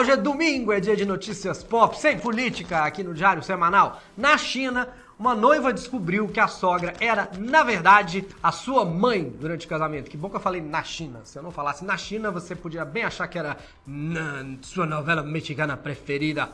Hoje é domingo, é dia de notícias pop, sem política, aqui no Diário Semanal. Na China, uma noiva descobriu que a sogra era, na verdade, a sua mãe durante o casamento. Que bom que eu falei na China. Se eu não falasse na China, você podia bem achar que era na sua novela mexicana preferida.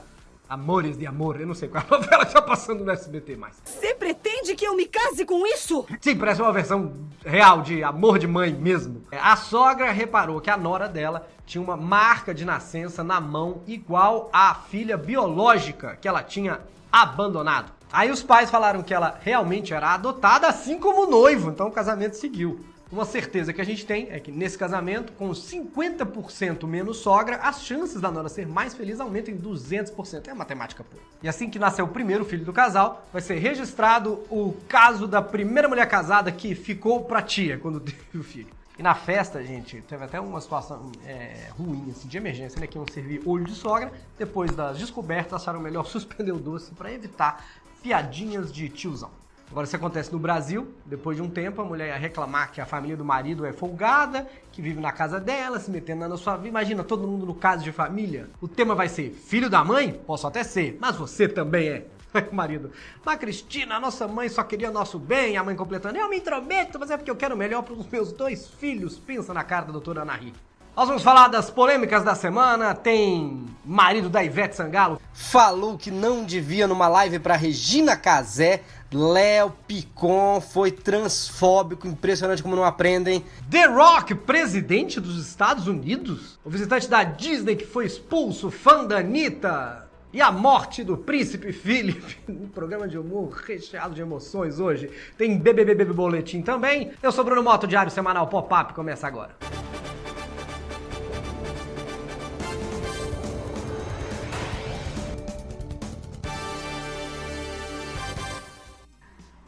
Amores de Amor, eu não sei qual é a novela que tá passando no SBT mais. Você pretende que eu me case com isso? Sim, parece uma versão real de Amor de Mãe mesmo. A sogra reparou que a nora dela tinha uma marca de nascença na mão igual à filha biológica que ela tinha abandonado. Aí os pais falaram que ela realmente era adotada, assim como o noivo, então o casamento seguiu. Uma certeza que a gente tem é que nesse casamento, com 50% menos sogra, as chances da Nora ser mais feliz aumentam em 200%. É matemática pura. E assim que nascer o primeiro filho do casal, vai ser registrado o caso da primeira mulher casada que ficou pra tia quando teve o filho. E na festa, gente, teve até uma situação é, ruim, assim, de emergência, né? Que iam servir olho de sogra. Depois das descobertas, acharam melhor suspender o doce para evitar piadinhas de tiozão. Agora, isso acontece no Brasil, depois de um tempo, a mulher ia reclamar que a família do marido é folgada, que vive na casa dela, se metendo na sua vida. Imagina todo mundo no caso de família. O tema vai ser filho da mãe? Posso até ser, mas você também é. o marido, mas Cristina, a nossa mãe só queria nosso bem, a mãe completando, eu me intrometo, mas é porque eu quero o melhor para os meus dois filhos. Pensa na cara da doutora Ana Rita. Nós vamos falar das polêmicas da semana. Tem marido da Ivete Sangalo. Falou que não devia numa live para Regina Casé. Léo Picon foi transfóbico, impressionante como não aprendem. The Rock, presidente dos Estados Unidos. O visitante da Disney que foi expulso, fã da Anitta. E a morte do príncipe Philip, um programa de humor recheado de emoções hoje. Tem BBB Boletim também. Eu sou Bruno Moto, Diário Semanal Pop-Up, começa agora.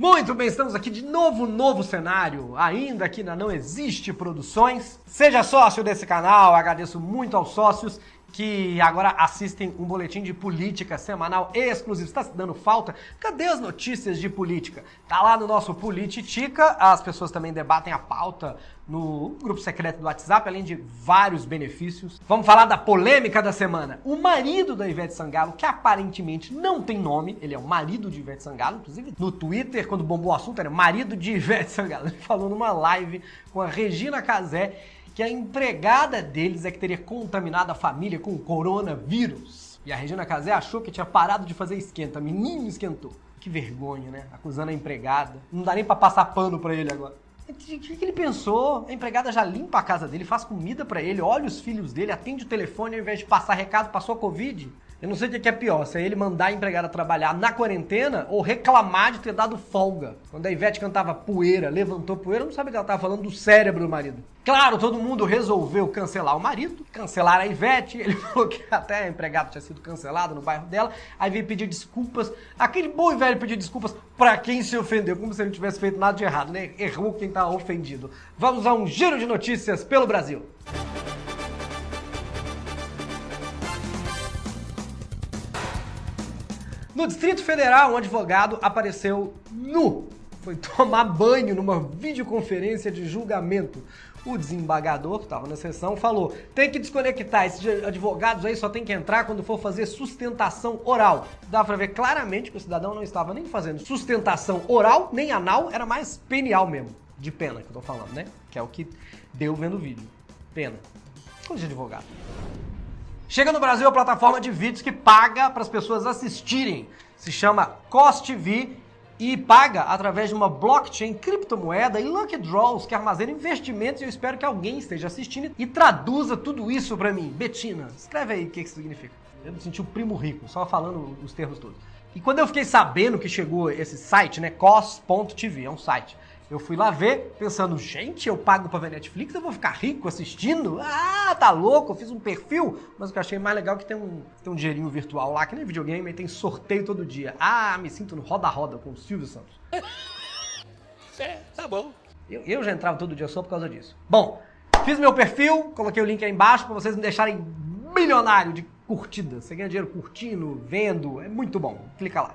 Muito bem, estamos aqui de novo, novo cenário, ainda aqui na Não Existe Produções. Seja sócio desse canal, agradeço muito aos sócios que agora assistem um boletim de política semanal exclusivo. Está se dando falta? Cadê as notícias de política? Tá lá no nosso Politica, as pessoas também debatem a pauta no grupo secreto do WhatsApp, além de vários benefícios. Vamos falar da polêmica da semana. O marido da Ivete Sangalo, que aparentemente não tem nome, ele é o marido de Ivete Sangalo, inclusive no Twitter, quando bombou o assunto, era marido de Ivete Sangalo. Ele falou numa live com a Regina Casé que a empregada deles é que teria contaminado a família com o coronavírus. E a Regina Casé achou que tinha parado de fazer esquenta. Menino esquentou. Que vergonha, né? Acusando a empregada. Não dá nem pra passar pano pra ele agora. O que, que, ele pensou? A empregada já limpa a casa dele, faz comida para ele, olha os filhos dele, atende o telefone ao invés de passar recado, passou a Covid. Eu não sei o que é pior, se é ele mandar a empregada trabalhar na quarentena ou reclamar de ter dado folga. Quando a Ivete cantava poeira, levantou poeira, não sabe que ela estava falando do cérebro do marido. Claro, todo mundo resolveu cancelar o marido, cancelar a Ivete. Ele falou que até a empregada tinha sido cancelada no bairro dela. Aí veio pedir desculpas. Aquele bom e velho pedir desculpas para quem se ofendeu, como se ele não tivesse feito nada de errado, né? Errou quem tá ofendido. Vamos a um giro de notícias pelo Brasil. No Distrito Federal, um advogado apareceu nu. Foi tomar banho numa videoconferência de julgamento. O desembargador, que estava na sessão, falou: tem que desconectar. Esses advogados aí só tem que entrar quando for fazer sustentação oral. Dá para ver claramente que o cidadão não estava nem fazendo sustentação oral, nem anal, era mais penial mesmo. De pena que eu tô falando, né? Que é o que deu vendo o vídeo. Pena. Coisa de advogado. Chega no Brasil a plataforma de vídeos que paga para as pessoas assistirem. Se chama CostV e paga através de uma blockchain, criptomoeda e lucky draws que armazena investimentos. E eu espero que alguém esteja assistindo e traduza tudo isso para mim. Betina, escreve aí o que isso significa. Eu me senti o primo rico, só falando os termos todos. E quando eu fiquei sabendo que chegou esse site, né, cos.tv, é um site, eu fui lá ver, pensando, gente, eu pago pra ver Netflix, eu vou ficar rico assistindo? Ah, tá louco, eu fiz um perfil. Mas o que eu achei mais legal é que tem um, tem um dinheirinho virtual lá, que nem videogame, e tem sorteio todo dia. Ah, me sinto no roda-roda com o Silvio Santos. É, tá bom. Eu, eu já entrava todo dia só por causa disso. Bom, fiz meu perfil, coloquei o link aí embaixo pra vocês me deixarem milionário de curtida. Você ganha dinheiro curtindo, vendo, é muito bom. Clica lá.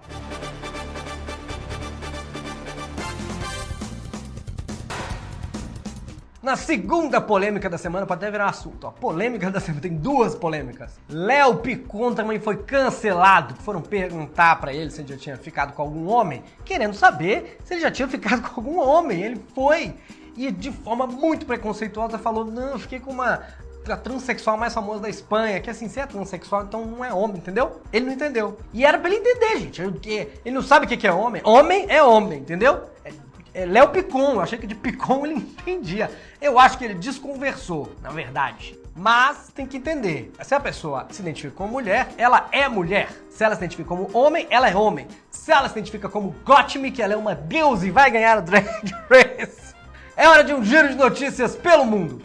Na segunda polêmica da semana, pode até virar um assunto. Ó, polêmica da semana, tem duas polêmicas. Léo Picon também foi cancelado. Foram perguntar para ele se ele já tinha ficado com algum homem, querendo saber se ele já tinha ficado com algum homem. Ele foi e de forma muito preconceituosa falou: Não, fiquei com uma a transexual mais famosa da Espanha, que assim, se é transexual, então não é homem, entendeu? Ele não entendeu. E era pra ele entender, gente. Ele não sabe o que é homem. Homem é homem, entendeu? É Léo Picon, eu achei que de Picon ele entendia. Eu acho que ele desconversou, na verdade. Mas tem que entender, se a pessoa se identifica como mulher, ela é mulher. Se ela se identifica como homem, ela é homem. Se ela se identifica como Gottmik, ela é uma deusa e vai ganhar o Drag Race. É hora de um giro de notícias pelo mundo.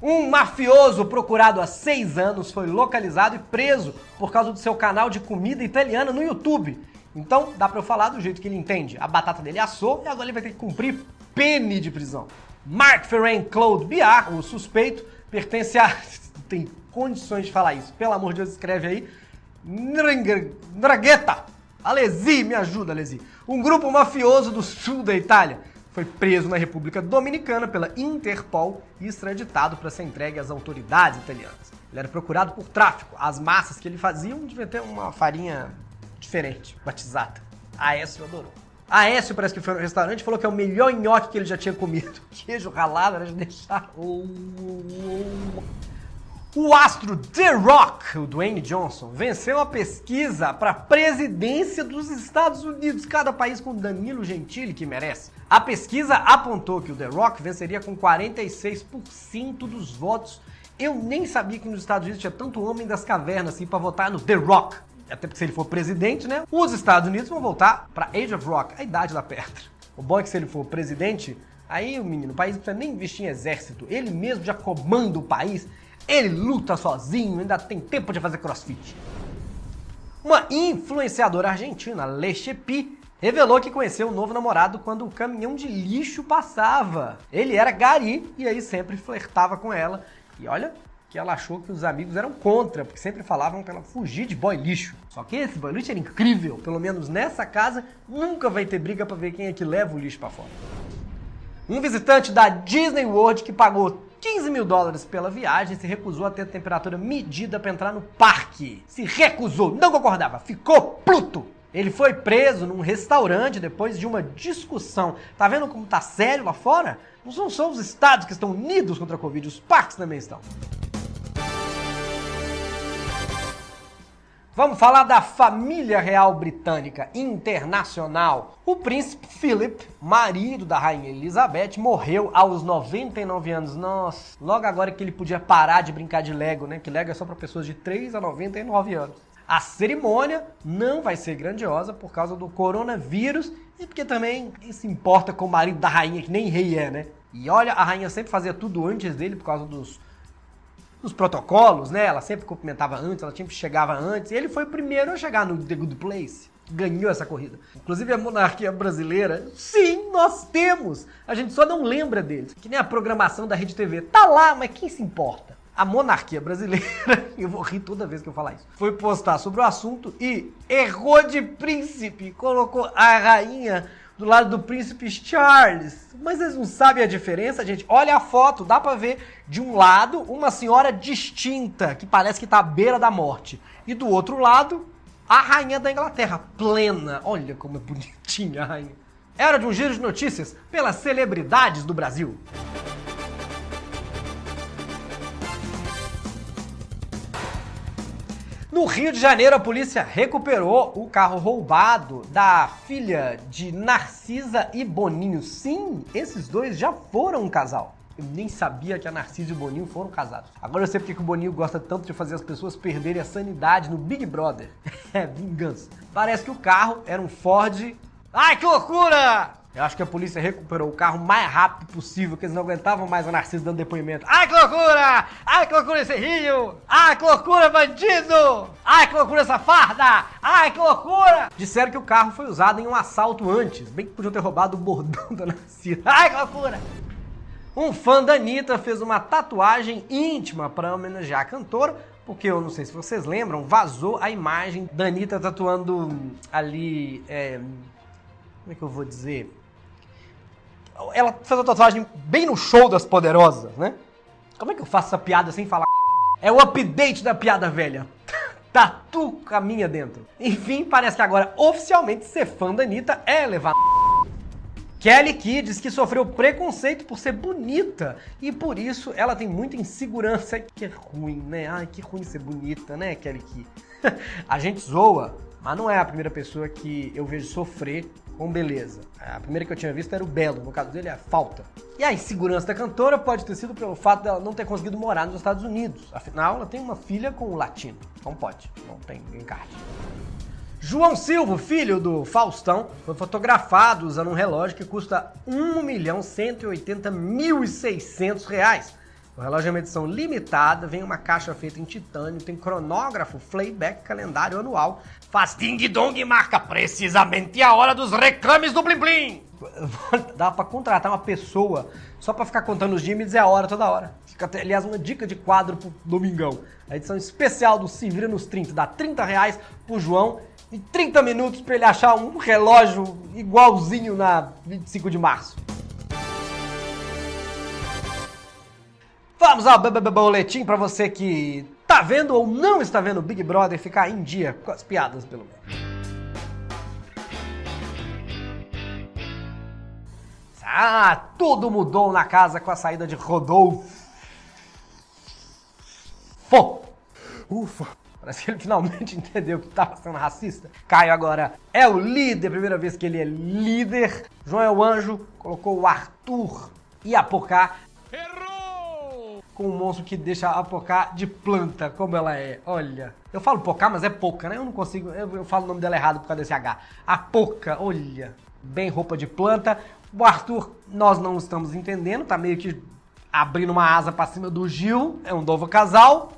Um mafioso procurado há seis anos foi localizado e preso por causa do seu canal de comida italiana no YouTube. Então, dá pra eu falar do jeito que ele entende. A batata dele assou e agora ele vai ter que cumprir pene de prisão. Mark Ferrain Claude Biar, o suspeito, pertence a... Tem condições de falar isso. Pelo amor de Deus, escreve aí. Ndragheta. Alesi, me ajuda, Alesi. Um grupo mafioso do sul da Itália foi preso na República Dominicana pela Interpol e extraditado para ser entregue às autoridades italianas. Ele era procurado por tráfico. As massas que ele fazia devia ter uma farinha diferente, batizada. Aécio adorou. Aécio parece que foi no restaurante e falou que é o melhor nhoque que ele já tinha comido. Queijo ralado era de deixar. O astro The Rock, o Dwayne Johnson, venceu a pesquisa para a presidência dos Estados Unidos, cada país com Danilo Gentili que merece. A pesquisa apontou que o The Rock venceria com 46% dos votos. Eu nem sabia que nos Estados Unidos tinha tanto homem das cavernas assim para votar no The Rock. Até porque se ele for presidente, né? Os Estados Unidos vão voltar para Age of Rock, a idade da pedra. O bom é que se ele for presidente, aí o menino, o país não precisa nem investir em exército. Ele mesmo já comanda o país ele luta sozinho, ainda tem tempo de fazer crossfit. Uma influenciadora argentina, Lechepi, revelou que conheceu o novo namorado quando o caminhão de lixo passava. Ele era gari e aí sempre flertava com ela. E olha que ela achou que os amigos eram contra, porque sempre falavam para ela fugir de boy lixo. Só que esse boy lixo era incrível. Pelo menos nessa casa nunca vai ter briga para ver quem é que leva o lixo para fora. Um visitante da Disney World que pagou 15 mil dólares pela viagem, se recusou a ter a temperatura medida para entrar no parque. Se recusou, não concordava, ficou pluto. Ele foi preso num restaurante depois de uma discussão. Tá vendo como tá sério lá fora? Não são só os estados que estão unidos contra a Covid, os parques também estão. Vamos falar da família real britânica internacional. O príncipe Philip, marido da rainha Elizabeth, morreu aos 99 anos. Nossa, logo agora que ele podia parar de brincar de Lego, né? Que Lego é só para pessoas de 3 a 99 anos. A cerimônia não vai ser grandiosa por causa do coronavírus e porque também quem se importa com o marido da rainha, que nem rei é, né? E olha, a rainha sempre fazia tudo antes dele por causa dos nos protocolos, né? Ela sempre cumprimentava antes, ela sempre chegava antes. E ele foi o primeiro a chegar no The Good Place. Ganhou essa corrida. Inclusive a monarquia brasileira, sim, nós temos. A gente só não lembra deles. Que nem a programação da Rede TV. Tá lá, mas quem se importa? A monarquia brasileira, eu vou rir toda vez que eu falar isso, foi postar sobre o assunto e errou de príncipe. Colocou a rainha do lado do príncipe Charles. Mas eles não sabem a diferença, gente. Olha a foto, dá pra ver de um lado uma senhora distinta, que parece que tá à beira da morte. E do outro lado, a rainha da Inglaterra, plena. Olha como é bonitinha a rainha. Era de um giro de notícias pelas celebridades do Brasil. No Rio de Janeiro, a polícia recuperou o carro roubado da filha de Narcisa e Boninho. Sim, esses dois já foram um casal. Eu nem sabia que a Narcisa e o Boninho foram casados. Agora eu sei porque o Boninho gosta tanto de fazer as pessoas perderem a sanidade no Big Brother. É vingança. Parece que o carro era um Ford. Ai, que loucura! Eu acho que a polícia recuperou o carro mais rápido possível, porque eles não aguentavam mais a Narcisa dando depoimento. Ai, que loucura! Ai, que loucura esse rio! Ai, que loucura, bandido! Ai, que loucura essa farda! Ai, que loucura! Disseram que o carro foi usado em um assalto antes. Bem que podiam ter roubado o bordão da Narcisa. Ai, que loucura! Um fã da Anitta fez uma tatuagem íntima para homenagear a cantora, porque eu não sei se vocês lembram, vazou a imagem da Anitta tatuando ali... É, Como é que eu vou dizer? Ela fez a tatuagem bem no show das poderosas, né? Como é que eu faço essa piada sem falar? É o update da piada velha. Tatu caminha dentro. Enfim, parece que agora oficialmente ser fã da Anitta é levar. Kelly Key diz que sofreu preconceito por ser bonita e por isso ela tem muita insegurança. Que é ruim, né? Ai, que ruim ser bonita, né, Kelly Key? a gente zoa, mas não é a primeira pessoa que eu vejo sofrer com beleza. A primeira que eu tinha visto era o Belo, no caso dele é a falta. E a insegurança da cantora pode ter sido pelo fato dela não ter conseguido morar nos Estados Unidos. Afinal, ela tem uma filha com um latino. Não pode, não tem encarte. João Silva, filho do Faustão, foi fotografado usando um relógio que custa 1.180.600 reais. O relógio é uma edição limitada, vem uma caixa feita em titânio, tem cronógrafo, playback, calendário anual, faz ding-dong e marca precisamente a hora dos reclames do Blim Blim. Dá pra contratar uma pessoa só pra ficar contando os dias e dizer a hora toda hora. Fica aliás, uma dica de quadro pro Domingão. A edição especial do Se Vira nos 30 dá 30 reais pro João e 30 minutos pra ele achar um relógio igualzinho na 25 de março. Vamos ao boletim para você que tá vendo ou não está vendo o Big Brother ficar em dia com as piadas, pelo menos. Ah, tudo mudou na casa com a saída de Rodolfo. Ufa. Parece que ele finalmente entendeu que estava sendo racista. Caio agora é o líder, primeira vez que ele é líder. João é o anjo, colocou o Arthur e a Pocá com um monstro que deixa a Pocá de planta, como ela é. Olha. Eu falo Pocá, mas é Poca, né? Eu não consigo. Eu, eu, falo o nome dela errado por causa desse H. A Poca, olha. Bem roupa de planta. O Arthur, nós não estamos entendendo, tá meio que abrindo uma asa para cima do Gil. É um novo casal.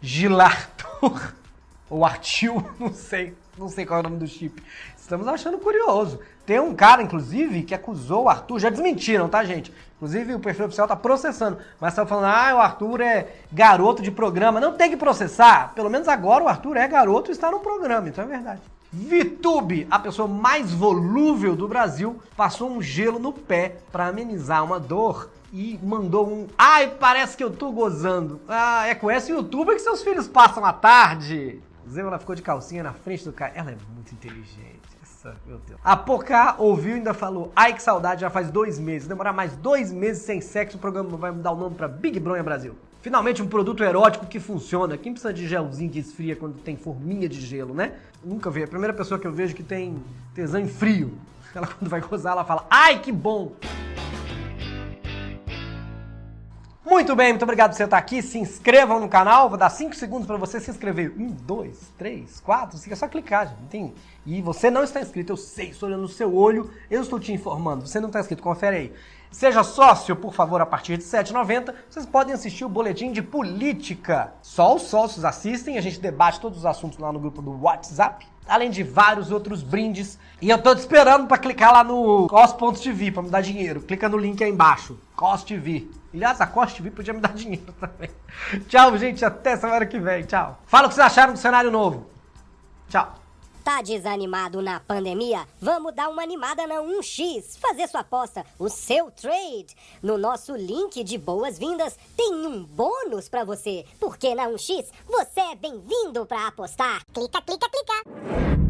Gil Arthur. Ou Artil, não sei. Não sei qual é o nome do chip. Estamos achando curioso. Tem um cara, inclusive, que acusou o Arthur. Já desmentiram, tá, gente? Inclusive, o perfil oficial tá processando. Mas tá falando, ah, o Arthur é garoto de programa. Não tem que processar. Pelo menos agora o Arthur é garoto e está no programa. Então é verdade. Vitube, a pessoa mais volúvel do Brasil, passou um gelo no pé para amenizar uma dor e mandou um. Ai, parece que eu tô gozando. Ah, é com esse youtuber que seus filhos passam a tarde. Zema ficou de calcinha na frente do cara. Ela é muito inteligente. Essa, meu Deus. A Pocá ouviu e ainda falou: Ai, que saudade, já faz dois meses. Demorar mais dois meses sem sexo, o programa vai mudar o nome pra Big Bronha Brasil. Finalmente um produto erótico que funciona. Quem precisa de gelzinho que esfria quando tem forminha de gelo, né? Nunca vi. A primeira pessoa que eu vejo que tem tesão em frio. Ela quando vai gozar, ela fala: Ai, que bom! Muito bem, muito obrigado por você estar aqui. Se inscrevam no canal. Vou dar 5 segundos para você se inscrever. 1, 2, 3, 4, 5. É só clicar, gente. Tem... E você não está inscrito, eu sei, estou olhando no seu olho, eu estou te informando. Você não está inscrito, confere aí. Seja sócio, por favor, a partir de R$ 7,90. Vocês podem assistir o boletim de política. Só os sócios assistem, a gente debate todos os assuntos lá no grupo do WhatsApp. Além de vários outros brindes. E eu tô te esperando para clicar lá no cos.tv para me dar dinheiro. Clica no link aí embaixo. COS.TV. Aliás, a Cost TV podia me dar dinheiro também. Tchau, gente. Até semana que vem. Tchau. Fala o que vocês acharam do cenário novo. Tchau. Tá desanimado na pandemia? Vamos dar uma animada na 1x, fazer sua aposta, o seu trade. No nosso link de boas-vindas tem um bônus para você, porque na 1x você é bem-vindo para apostar. Clica, clica, clica.